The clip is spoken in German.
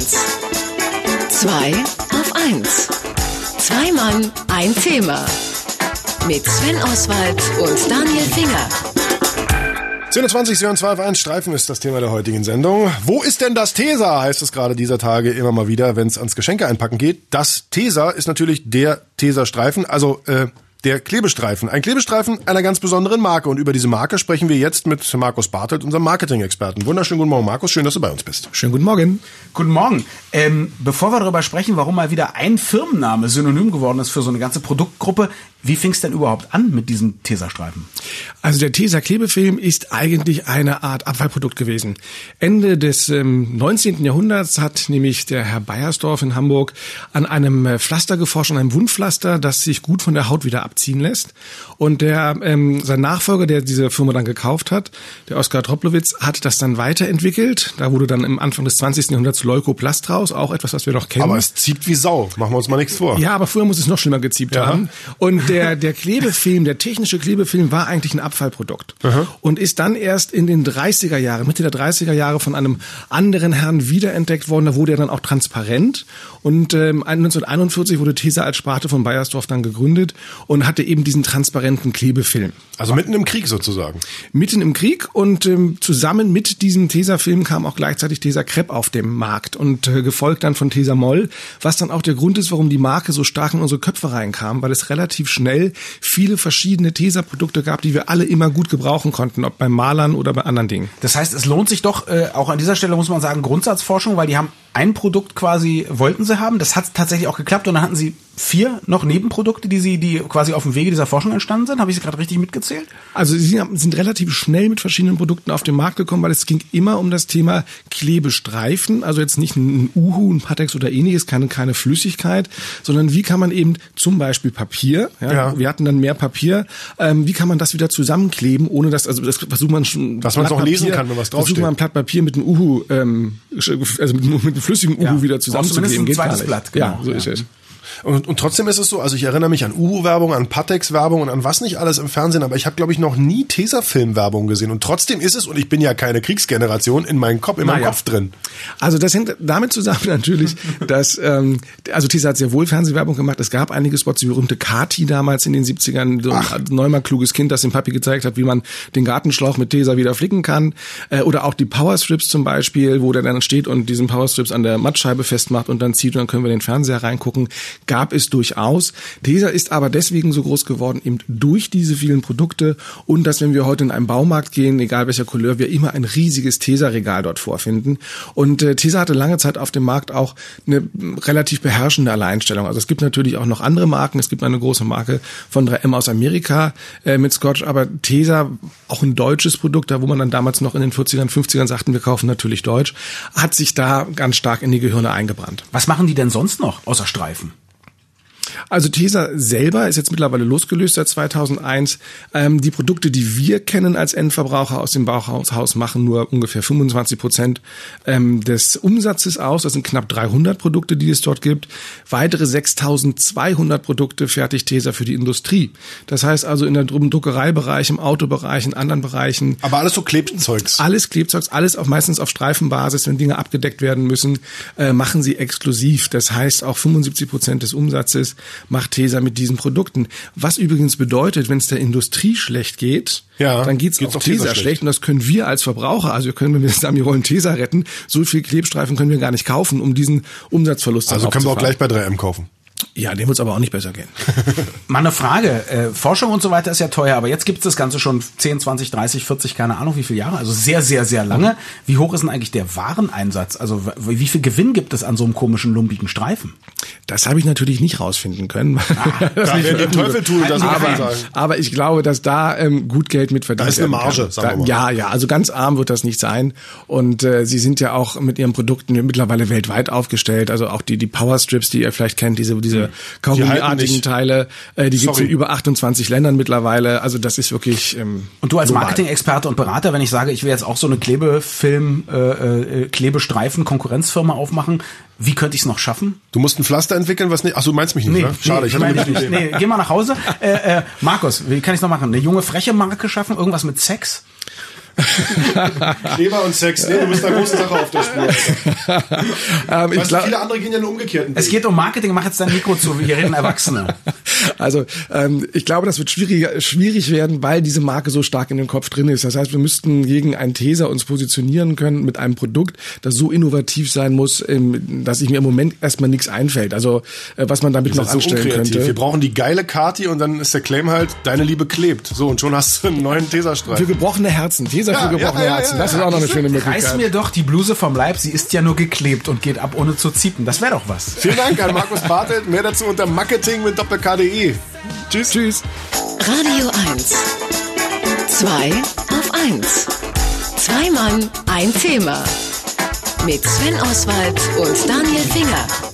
1. 2 auf 1. Zwei Mann, ein Thema. Mit Sven Oswald und Daniel Finger. 27, 2 auf 1 Streifen ist das Thema der heutigen Sendung. Wo ist denn das Tesa, heißt es gerade dieser Tage immer mal wieder, wenn es ans Geschenke einpacken geht. Das Tesa ist natürlich der Tesa-Streifen, also äh, der Klebestreifen. Ein Klebestreifen einer ganz besonderen Marke. Und über diese Marke sprechen wir jetzt mit Markus Bartelt, unserem Marketing-Experten. Wunderschönen guten Morgen, Markus. Schön, dass du bei uns bist. Schönen guten Morgen. Guten Morgen. Ähm, bevor wir darüber sprechen, warum mal wieder ein Firmenname synonym geworden ist für so eine ganze Produktgruppe, wie fing es denn überhaupt an mit diesem Tesa-Streifen? Also der Tesa Klebefilm ist eigentlich eine Art Abfallprodukt gewesen. Ende des ähm, 19. Jahrhunderts hat nämlich der Herr Beiersdorf in Hamburg an einem äh, Pflaster geforscht, an einem Wundpflaster, das sich gut von der Haut wieder abziehen lässt. Und der ähm, sein Nachfolger, der diese Firma dann gekauft hat, der Oskar Troplowitz, hat das dann weiterentwickelt. Da wurde dann im Anfang des 20. Jahrhunderts Leukoplast raus, auch etwas, was wir noch kennen. Aber es zieht wie Sau. Machen wir uns mal nichts vor. Ja, aber früher muss es noch schlimmer geziebt Ja. haben. Und der, der Klebefilm, der technische Klebefilm war eigentlich ein Abfallprodukt. Und ist dann erst in den 30er Jahren, Mitte der 30er Jahre von einem anderen Herrn wiederentdeckt worden. Da wurde er dann auch transparent. Und ähm, 1941 wurde Tesa als Sparte von Bayersdorf dann gegründet und hatte eben diesen transparenten Klebefilm. Also mitten im Krieg sozusagen. Mitten im Krieg und ähm, zusammen mit diesem Tesa-Film kam auch gleichzeitig Tesa Crepe auf dem Markt und äh, gefolgt dann von Tesa Moll, was dann auch der Grund ist, warum die Marke so stark in unsere Köpfe reinkam, weil es relativ schnell viele verschiedene Tesa-Produkte gab, die wir alle immer gut gebrauchen konnten, ob bei Malern oder bei anderen Dingen. Das heißt, es lohnt sich doch, äh, auch an dieser Stelle muss man sagen, Grundsatzforschung, weil die haben ein Produkt quasi, wollten sie haben, das hat tatsächlich auch geklappt und dann hatten sie vier noch Nebenprodukte, die sie, die quasi auf dem Wege dieser Forschung entstanden sind. Haben ich sie gerade richtig mitgezählt? Also sie sind relativ schnell mit verschiedenen Produkten auf den Markt gekommen, weil es ging immer um das Thema Klebestreifen, also jetzt nicht ein Uhu, ein Patex oder ähnliches, keine, keine Flüssigkeit, sondern wie kann man eben zum Beispiel Papier, ja, Ja. wir hatten dann mehr Papier, ähm, wie kann man das wieder zusammenkleben, ohne dass, also das versucht man schon, Dass man es auch lesen kann, wenn was Versucht draufsteht. man ein Blatt Papier mit einem Uhu, ähm, also mit, mit einem flüssigen Uhu Ja. wieder ein geht gar zweites nicht. Blatt, genau. Ja, so Ja. ist es. Und, und trotzdem ist es so, also ich erinnere mich an Uhu-Werbung, an Patex-Werbung und an was nicht alles im Fernsehen, aber ich habe, glaube ich, noch nie Tesa-Film-Werbung gesehen. Und trotzdem ist es, und ich bin ja keine Kriegsgeneration, in meinem Kopf, in meinem Naja. Kopf drin. Also das hängt damit zusammen natürlich, dass ähm, also Tisa hat sehr wohl Fernsehwerbung gemacht. Es gab einige Spots, die berühmte Kati damals in den 70ern, so ein neunmal kluges Kind, das dem Papi gezeigt hat, wie man den Gartenschlauch mit Tesa wieder flicken kann. Äh, oder auch die Powerstrips zum Beispiel, wo der dann steht und diesen Powerstrips an der Mattscheibe festmacht und dann zieht und dann können wir den Fernseher reingucken. Gab es durchaus. Tesa ist aber deswegen so groß geworden, eben durch diese vielen Produkte und dass wenn wir heute in einen Baumarkt gehen, egal welcher Couleur, wir immer ein riesiges Tesa-Regal dort vorfinden. Und äh, Tesa hatte lange Zeit auf dem Markt auch eine relativ beherrschende Alleinstellung. Also es gibt natürlich auch noch andere Marken. Es gibt eine große Marke von 3M aus Amerika äh, mit Scotch, aber Tesa, auch ein deutsches Produkt, da wo man dann damals noch in den 40ern, 50ern sagten, wir kaufen natürlich deutsch, hat sich da ganz stark in die Gehirne eingebrannt. Was machen die denn sonst noch außer Streifen? Also Tesa selber ist jetzt mittlerweile losgelöst seit 2001. Ähm, die Produkte, die wir kennen als Endverbraucher aus dem Bauhaus, machen nur ungefähr 25 Prozent ähm, des Umsatzes aus. Das sind knapp 300 Produkte, die es dort gibt. Weitere 6.200 Produkte fertigt Tesa für die Industrie. Das heißt also in der Dru- Druckereibereich, im Autobereich, in anderen Bereichen. Aber alles so Klebzeugs. Alles Klebzeugs, alles auch meistens auf Streifenbasis, wenn Dinge abgedeckt werden müssen, äh, machen sie exklusiv. Das heißt, auch 75 Prozent des Umsatzes macht Tesa mit diesen Produkten. Was übrigens bedeutet, wenn es der Industrie schlecht geht, Ja, dann geht's geht's auch auch Tesa schlecht. schlecht. Und das können wir als Verbraucher, also wir können, wenn wir sagen, wir wollen Tesa retten, so viel Klebstreifen können wir gar nicht kaufen, um diesen Umsatzverlust Also dann können wir auch gleich bei 3M kaufen. Ja, dem wird's aber auch nicht besser gehen. Mal eine Frage. Äh, Forschung und so weiter ist ja teuer, aber jetzt gibt's das Ganze schon 10, 20, 30, 40, keine Ahnung wie viele Jahre. Also sehr, sehr, sehr lange. Wie hoch ist denn eigentlich der Wareneinsatz? Also wie viel Gewinn gibt es an so einem komischen, lumpigen Streifen? Das habe ich natürlich nicht rausfinden können. Das da veröffentlicht Teufel tut, das aber, aber ich glaube, dass da ähm, gut Geld mit verdient Da ist eine Marge, kann. sagen wir mal. Ja, ja, also ganz arm wird das nicht sein. Und äh, sie sind ja auch mit ihren Produkten mittlerweile weltweit aufgestellt. Also auch die die Power Strips, die ihr vielleicht kennt, diese diese Kaugummiartigen nicht. Teile, äh, die gibt's Sorry. in über 28 Ländern mittlerweile. Also das ist wirklich ähm, Und du als. Marketing-Experte und Berater, wenn ich sage, ich will jetzt auch so eine Klebefilm, äh, äh, Klebestreifen Konkurrenzfirma aufmachen, wie könnte ich es noch schaffen? Du musst ein Pflaster entwickeln, was nicht. Ach, du meinst mich nicht, ne? Schade, ich hatte meine gute Idee. Nee, geh mal nach Hause. Äh, äh, Markus, wie kann ich noch machen? Eine junge freche Marke schaffen? Irgendwas mit Sex? Kleber und Sex, nee, du bist eine große Sache auf der Spur. ähm, ich Weißt glaub, viele andere gehen ja einen umgekehrten Es geht um Marketing, mach jetzt dein Mikro zu, hier reden Erwachsene. Also ähm, ich glaube, das wird schwierig, schwierig werden, weil diese Marke so stark in den Kopf drin ist. Das heißt, wir müssten gegen einen Teser uns positionieren können mit einem Produkt, das so innovativ sein muss, ähm, dass ich mir im Moment erstmal nichts einfällt. Also äh, was man damit noch so anstellen unkreativ. Wir könnte. brauchen die geile Kati und dann ist der Claim halt, deine Liebe klebt. So, und schon hast du einen neuen Für Teserstreif. gebrochene Herzen. Teser Ja, für gebrochene ja, ja, Herzen. ja, Das ist auch noch eine schöne Reiß Möglichkeit. mir doch die Bluse vom Leib, sie ist ja nur geklebt und geht ab ohne zu ziepen. Das wäre doch was. Vielen Dank an Markus Bartelt. Mehr dazu unter Marketing mit Doppel-KDE. Tschüss. Tschüss. Radio 1. Zwei auf 1. Zwei Mann, ein Thema. Mit Sven Oswald und Daniel Finger.